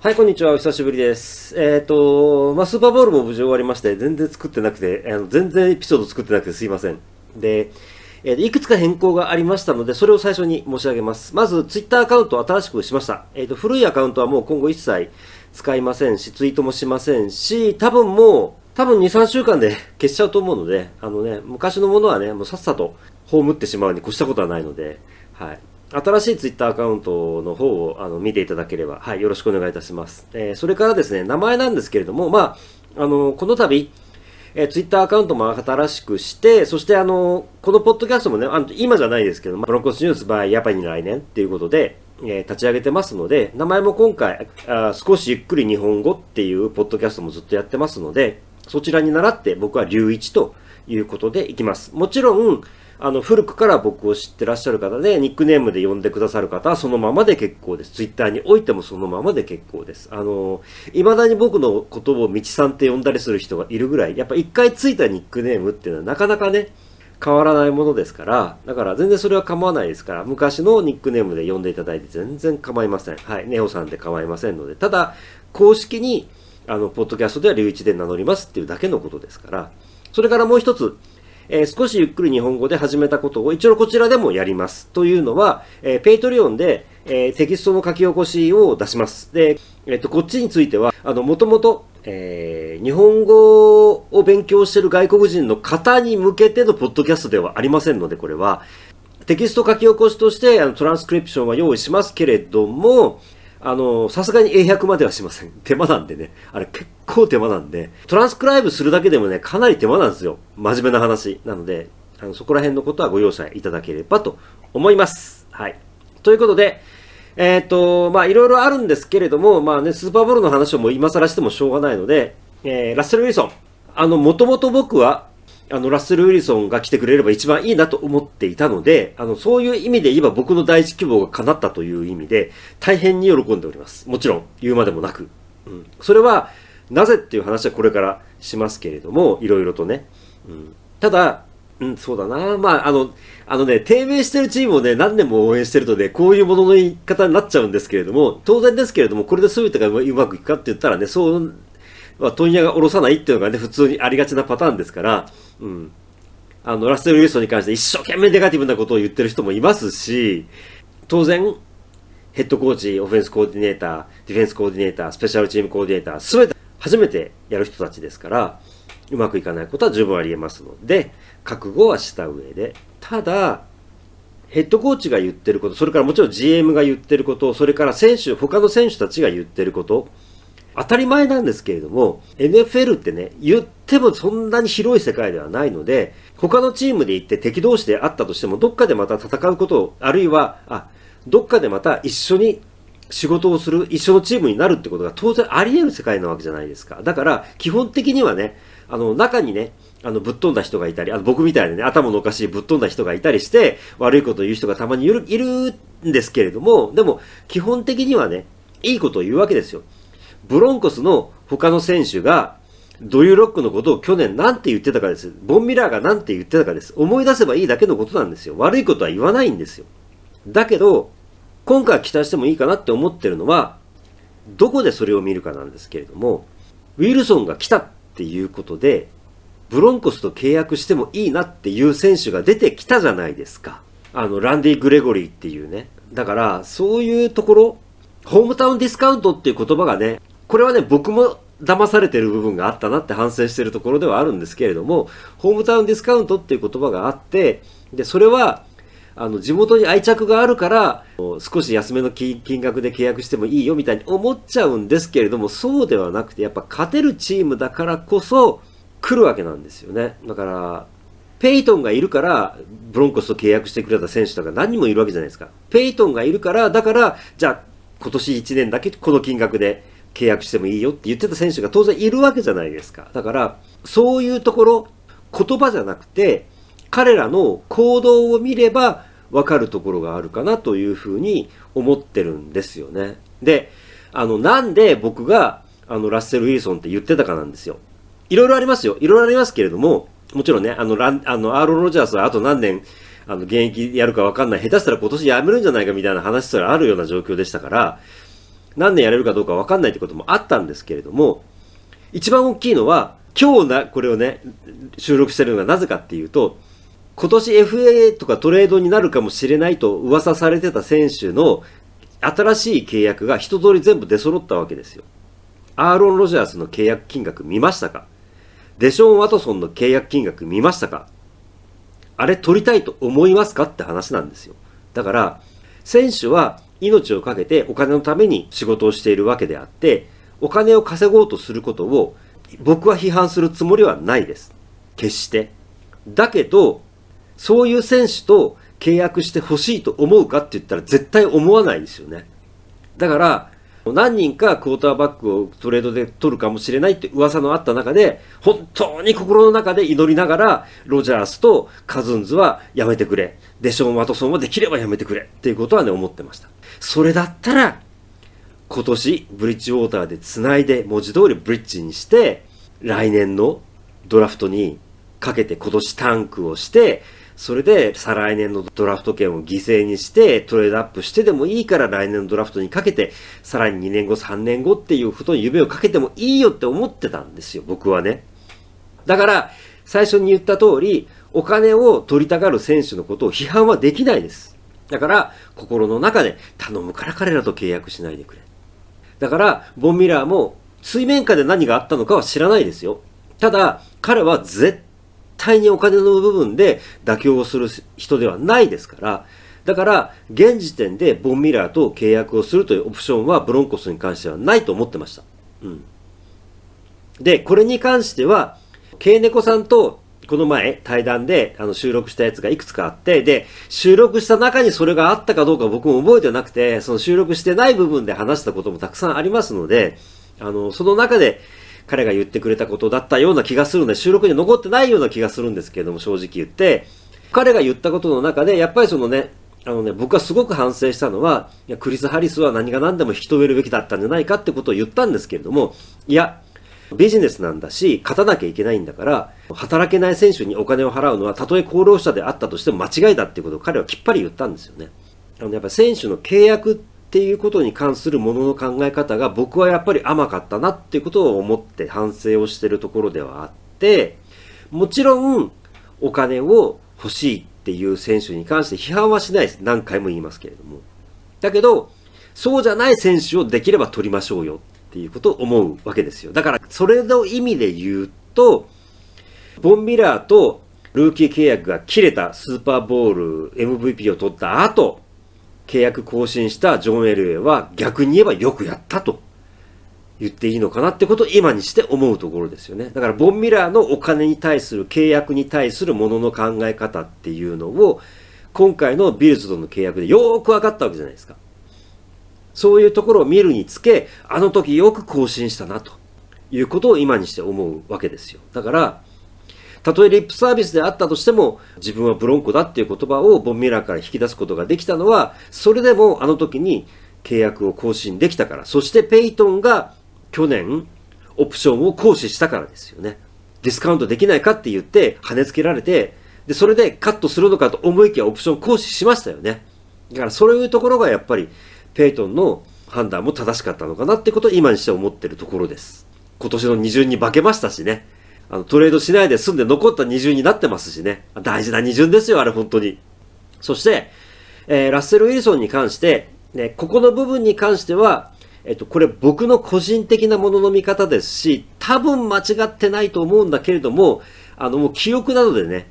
はい、こんにちは。お久しぶりです。えっ、と、まあ、スーパーボールも無事終わりまして、全然作ってなくて、あの全然エピソード作ってなくてすいません。で、えーいくつか変更がありましたので、それを最初に申し上げます。まず、ツイッターアカウントを新しくしました。えっ、と、古いアカウントはもう今後一切使いませんし、ツイートもしませんし、多分もう、多分2、3週間で 消しちゃうと思うので、あのね、昔のものはね、もうさっさと葬ってしまうに越したことはないので、はい。新しいツイッターアカウントの方をあの見ていただければ、はい、よろしくお願いいたします。えーそれからですね、名前なんですけれども、まあ、あの、この度、えー、ツイッターアカウントも新しくして、そしてあの、このポッドキャストもね、あの今じゃないですけど、ブロンコスニュース by やっぱり来年っていうことで、えー立ち上げてますので、名前も今回、あ少しゆっくり日本語っていうポッドキャストもずっとやってますので、そちらに倣って僕は龍一ということでいきます。もちろん、あの、古くから僕を知ってらっしゃる方で、ニックネームで呼んでくださる方はそのままで結構です。ツイッターにおいてもそのままで結構です。あの、未だに僕のことを道さんって呼んだりする人がいるぐらい、やっぱ一回ついたニックネームっていうのはなかなかね、変わらないものですから、だから全然それは構わないですから、昔のニックネームで呼んでいただいて全然構いません。はい、ネオさんで構いませんので、ただ、公式に、あの、ポッドキャストでは龍一で名乗りますっていうだけのことですから、それからもう一つ、えー少しゆっくり日本語で始めたことを一応こちらでもやります。というのは、えーペイトリオンで、えーテキストの書き起こしを出します。で、えっと、こっちについては、あの、もともと、えー日本語を勉強している外国人の方に向けてのポッドキャストではありませんので、これは、テキスト書き起こしとして、あの、トランスクリプションは用意しますけれども、あの、さすがに英訳まではしません。手間なんでね。あれ結構手間なんで。トランスクライブするだけでもね、かなり手間なんですよ。真面目な話。なので、あのそこら辺のことはご容赦いただければと思います。はい。ということで、えっ、と、まあ、いろいろあるんですけれども、まあね、スーパーボールの話をもう今更してもしょうがないので、えーラッセル・ウィルソン。あの、もともと僕は、あの、ラッセル・ウィルソンが来てくれれば一番いいなと思っていたので、あの、そういう意味で言えば僕の第一希望が叶ったという意味で、大変に喜んでおります。もちろん、言うまでもなく。うん。それは、なぜっていう話はこれからしますけれども、いろいろとね。うん。ただ、うん、そうだな。まあ、あの、あのね、低迷してるチームをね、何年も応援してるとね、こういうものの言い方になっちゃうんですけれども、当然ですけれども、これで全てがうまくいくかって言ったらね、そう、まあ、問屋が下ろさないっていうのがね、普通にありがちなパターンですから、うん。あの、ラッセル・ウィルソンに関して一生懸命ネガティブなことを言ってる人もいますし、当然、ヘッドコーチ、オフェンスコーディネーター、ディフェンスコーディネーター、スペシャルチームコーディネーター、すべて初めてやる人たちですから、うまくいかないことは十分あり得ますので、覚悟はした上で、ただ、ヘッドコーチが言ってること、それからもちろん GM が言ってること、それから選手、他の選手たちが言ってること、当たり前なんですけれども、NFL ってね、言ってもそんなに広い世界ではないので、他のチームで行って敵同士であったとしても、どっかでまた戦うことを、あるいは、あ、どっかでまた一緒に仕事をする、一緒のチームになるってことが当然あり得る世界なわけじゃないですか。だから、基本的にはね、あの、中にね、あの、ぶっ飛んだ人がいたり、あの、僕みたいなね、頭のおかしいぶっ飛んだ人がいたりして、悪いことを言う人がたまにいる、いるんですけれども、でも、基本的にはね、いいことを言うわけですよ。ブロンコスの他の選手が、ドリューロックのことを去年なんて言ってたかです。ボンミラーがなんて言ってたかです。思い出せばいいだけのことなんですよ。悪いことは言わないんですよ。だけど、今回期待してもいいかなって思ってるのは、どこでそれを見るかなんですけれども、ウィルソンが来たっていうことで、ブロンコスと契約してもいいなっていう選手が出てきたじゃないですか。あの、ランディ・グレゴリーっていうね。だから、そういうところ、ホームタウンディスカウントっていう言葉がね、これはね、僕も騙されてる部分があったなって反省してるところではあるんですけれども、ホームタウンディスカウントっていう言葉があって、で、それは、あの、地元に愛着があるから、少し安めの金額で契約してもいいよみたいに思っちゃうんですけれども、そうではなくて、やっぱ勝てるチームだからこそ来るわけなんですよね。だから、ペイトンがいるから、ブロンコスと契約してくれた選手とか何人もいるわけじゃないですか。ペイトンがいるから、だから、じゃあ、今年1年だけこの金額で契約してもいいよって言ってた選手が当然いるわけじゃないですか。だから、そういうところ、言葉じゃなくて、彼らの行動を見れば分かるところがあるかなというふうに思ってるんですよね。で、あの、なんで僕が、あの、ラッセル・ウィルソンって言ってたかなんですよ。いろいろありますよ。いろいろありますけれども、もちろんね、あの、ラン、あの、アーロン・ロジャースはあと何年、あの、現役やるか分かんない。下手したら今年辞めるんじゃないかみたいな話すらあるような状況でしたから、何年やれるかどうかわかんないってこともあったんですけれども、一番大きいのは、今日な、これをね、収録してるのがなぜかっていうと、今年 FA とかトレードになるかもしれないと噂されてた選手の新しい契約が一通り全部出揃ったわけですよ。アーロン・ロジャースの契約金額見ましたか？デション・ワトソンの契約金額見ましたか？あれ取りたいと思いますか？って話なんですよ。だから、選手は命をかけてお金のために仕事をしているわけであって、お金を稼ごうとすることを僕は批判するつもりはないです。決して。だけど、そういう選手と契約してほしいと思うかって言ったら絶対思わないですよね。だから、何人かクォーターバックをトレードで取るかもしれないって噂のあった中で、本当に心の中で祈りながら、ロジャースとカズンズはやめてくれ。デション・ワトソンはできればやめてくれ。っていうことはね、思ってました。それだったら、今年ブリッジウォーターで繋いで文字通りブリッジにして、来年のドラフトにかけて今年タンクをして、それで再来年のドラフト権を犠牲にしてトレードアップしてでもいいから来年のドラフトにかけて、さらに2年後、3年後っていうことに夢をかけてもいいよって思ってたんですよ、僕はね。だから、最初に言った通り、お金を取りたがる選手のことを批判はできないです。だから、心の中で頼むから彼らと契約しないでくれ。だから、ボンミラーも水面下で何があったのかは知らないですよ。ただ、彼は絶対にお金の部分で妥協をする人ではないですから、だから、現時点でボンミラーと契約をするというオプションはブロンコスに関してはないと思ってました。うん。で、これに関しては、ケイネコさんとこの前対談であの収録したやつがいくつかあって、で、収録した中にそれがあったかどうか僕も覚えてなくて、その収録してない部分で話したこともたくさんありますので、あの、その中で彼が言ってくれたことだったような気がするので、収録に残ってないような気がするんですけれども、正直言って、彼が言ったことの中で、やっぱりそのね、あのね、僕はすごく反省したのは、いや、クリス・ハリスは何が何でも引き止めるべきだったんじゃないかってことを言ったんですけれども、いや、ビジネスなんだし、勝たなきゃいけないんだから、働けない選手にお金を払うのは、たとえ功労者であったとしても間違いだっていうことを彼はきっぱり言ったんですよね。あの、やっぱ選手の契約っていうことに関するものの考え方が僕はやっぱり甘かったなっていうことを思って反省をしてるところではあって、もちろんお金を欲しいっていう選手に関して批判はしないです。何回も言いますけれども。だけど、そうじゃない選手をできれば取りましょうよっていうことを思うわけですよ。だから、それの意味で言うと、ボンミラーとルーキー契約が切れたスーパーボール MVP を取った後、契約更新したジョン・エルウェイは逆に言えばよくやったと言っていいのかなってことを今にして思うところですよね。だからボンミラーのお金に対する契約に対するものの考え方っていうのを今回のビルズとの契約でよーく分かったわけじゃないですか。そういうところを見るにつけ、あの時よく更新したなということを今にして思うわけですよ。だから、たとえリップサービスであったとしても、自分はブロンコだっていう言葉をボンミラーから引き出すことができたのは、それでもあの時に契約を更新できたから、そしてペイトンが去年、オプションを行使したからですよね。ディスカウントできないかって言って跳ねつけられて、で、それでカットするのかと思いきやオプション行使しましたよね。だからそういうところがやっぱりペイトンの判断も正しかったのかなってことを今にして思ってるところです。今年の二巡に化けましたしね。あの、トレードしないで済んで残った二巡になってますしね。大事な二巡ですよ、あれ本当に。そして、えー、ラッセル・ウィルソンに関して、ね、ここの部分に関しては、えっと、これ僕の個人的なものの見方ですし、多分間違ってないと思うんだけれども、あの、もう記憶などでね、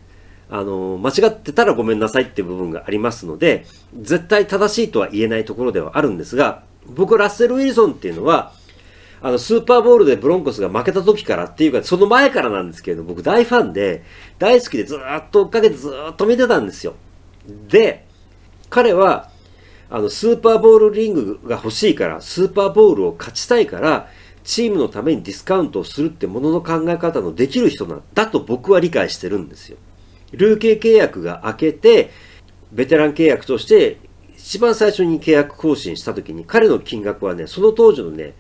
あの、間違ってたらごめんなさいっていう部分がありますので、絶対正しいとは言えないところではあるんですが、僕、ラッセル・ウィルソンっていうのは、あの、スーパーボールでブロンコスが負けた時からっていうか、その前からなんですけれど、僕大ファンで、大好きでずっと追っかけてずっと見てたんですよ。で、彼は、あの、スーパーボールリングが欲しいから、スーパーボールを勝ちたいから、チームのためにディスカウントをするってものの考え方のできる人なんだと僕は理解してるんですよ。ルーケー契約が明けて、ベテラン契約として一番最初に契約更新した時に彼の金額はね、その当時のね、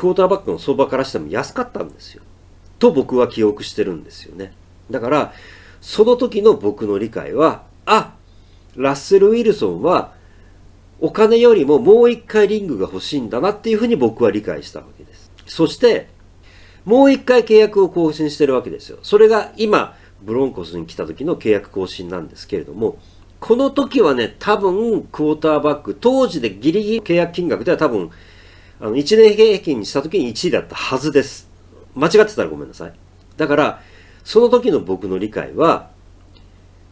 クォーターバックの相場からしても安かったんですよ。と僕は記憶してるんですよね。だから、その時の僕の理解は、あ、ラッセル・ウィルソンはお金よりももう一回リングが欲しいんだなっていうふうに僕は理解したわけです。そして、もう一回契約を更新してるわけですよ。それが今、ブロンコスに来た時の契約更新なんですけれども、この時はね、多分、クォーターバック、当時でギリギリ契約金額では多分、あの、1年平均にした時に1位だったはずです。間違ってたらごめんなさい。だから、その時の僕の理解は、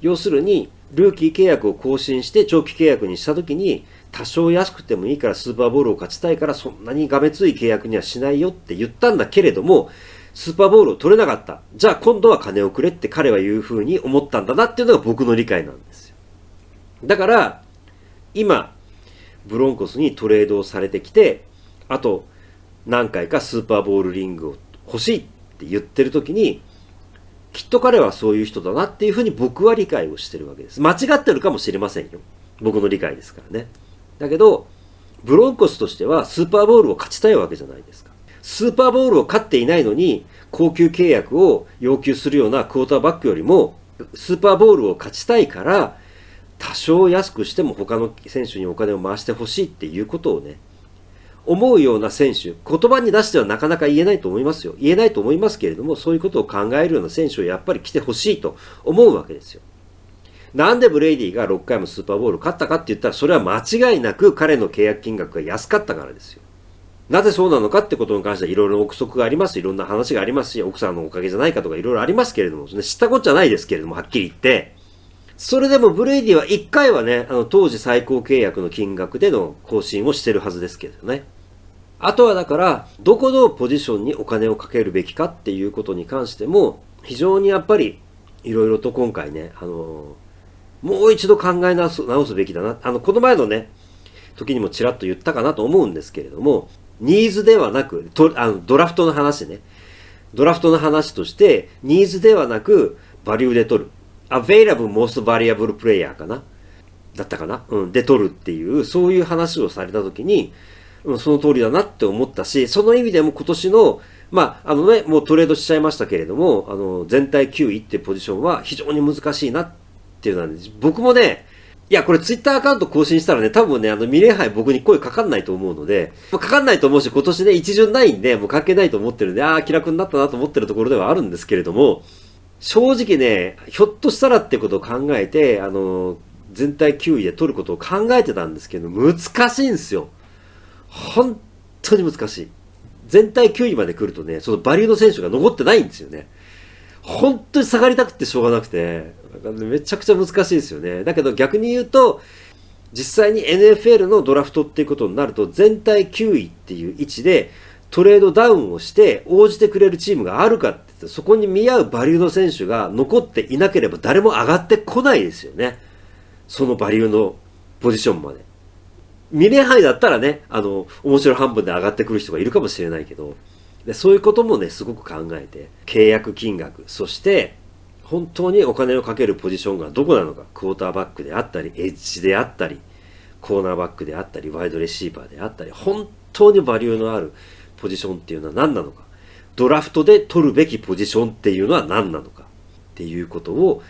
要するに、ルーキー契約を更新して長期契約にした時に、多少安くてもいいからスーパーボールを勝ちたいからそんなにがめつい契約にはしないよって言ったんだけれども、スーパーボールを取れなかった。じゃあ今度は金をくれって彼は言う風に思ったんだなっていうのが僕の理解なんですよ。だから、今、ブロンコスにトレードをされてきて、あと何回かスーパーボールリングを欲しいって言ってる時に、きっと彼はそういう人だなっていうふうに僕は理解をしてるわけです。間違ってるかもしれませんよ。僕の理解ですからね。だけど、ブロンコスとしてはスーパーボールを勝ちたいわけじゃないですか。スーパーボールを勝っていないのに、高級契約を要求するようなクォーターバックよりも、スーパーボールを勝ちたいから、多少安くしても他の選手にお金を回してほしいっていうことをね、思うような選手、言葉に出してはなかなか言えないと思いますよ。言えないと思いますけれども、そういうことを考えるような選手をやっぱり来てほしいと思うわけですよ。なんでブレイディが6回もスーパーボウル勝ったかって言ったら、それは間違いなく彼の契約金額が安かったからですよ。なぜそうなのかってことに関してはいろいろ憶測があります。いろんな話がありますし、奥さんのおかげじゃないかとかいろいろありますけれども、ね、知ったこっちゃないですけれども、はっきり言って。それでもブレイディは1回はね、あの当時最高契約の金額での更新をしてるはずですけどね。あとはだから、どこのポジションにお金をかけるべきかっていうことに関しても、非常にやっぱり、いろいろと今回ね、あのもう一度考え直す直すべきだな。あの、この前のね、時にもちらっと言ったかなと思うんですけれども、ニーズではなく、とあのドラフトの話ね。ドラフトの話として、ニーズではなく、バリューで取る。Available most variable player かな？だったかな？うん。で取るっていう、そういう話をされたときに、うん、その通りだなって思ったし、その意味でも今年の、まあ、あのね、もうトレードしちゃいましたけれども、あの、全体9位ってポジションは非常に難しいなっていうのは、ね、僕もね、いや、これツイッターアカウント更新したらね、多分ね、あの、ミレー杯僕に声かかんないと思うので、かかんないと思うし、今年ね、一巡ないんで、もう関係ないと思ってるんで、ああ、気楽になったなと思ってるところではあるんですけれども、正直ね、ひょっとしたらってことを考えて、あの、全体9位で取ることを考えてたんですけど、難しいんですよ。本当に難しい。全体9位まで来るとね、そのバリューの選手が残ってないんですよね。本当に下がりたくてしょうがなくて、めちゃくちゃ難しいですよね。だけど逆に言うと、実際に NFL のドラフトっていうことになると、全体9位っていう位置でトレードダウンをして応じてくれるチームがあるかってってそこに見合うバリューの選手が残っていなければ誰も上がってこないですよね。そのバリューのポジションまで。2年半だったらね、あの、面白半分で上がってくる人がいるかもしれないけど、でそういうこともね、すごく考えて、契約金額、そして、本当にお金をかけるポジションがどこなのか、クォーターバックであったり、エッジであったり、コーナーバックであったり、ワイドレシーバーであったり、本当にバリューのあるポジションっていうのは何なのか、ドラフトで取るべきポジションっていうのは何なのかっていうことを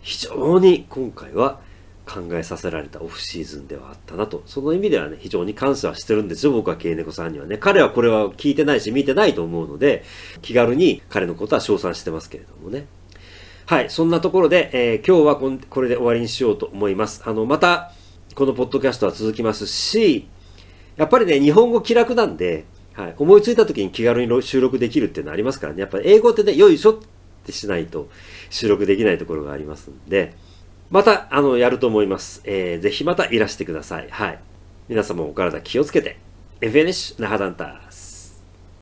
非常に今回は考えさせられたオフシーズンではあったなと。その意味ではね、非常に感謝はしてるんですよ、僕はケイネコさんにはね。彼はこれは聞いてないし見てないと思うので、気軽に彼のことは称賛してますけれどもね。はい、そんなところで、えー、今日はこれで終わりにしようと思います。あの、また、このポッドキャストは続きますし、やっぱりね、日本語気楽なんで、はい、思いついた時に気軽に収録できるっていうのはありますからね。やっぱり英語ってね、よいしょってしないと収録できないところがありますんで、また、あの、やると思います。えー、ぜひまたいらしてください。はい。皆様お体気をつけて。FNH 那覇ダンター。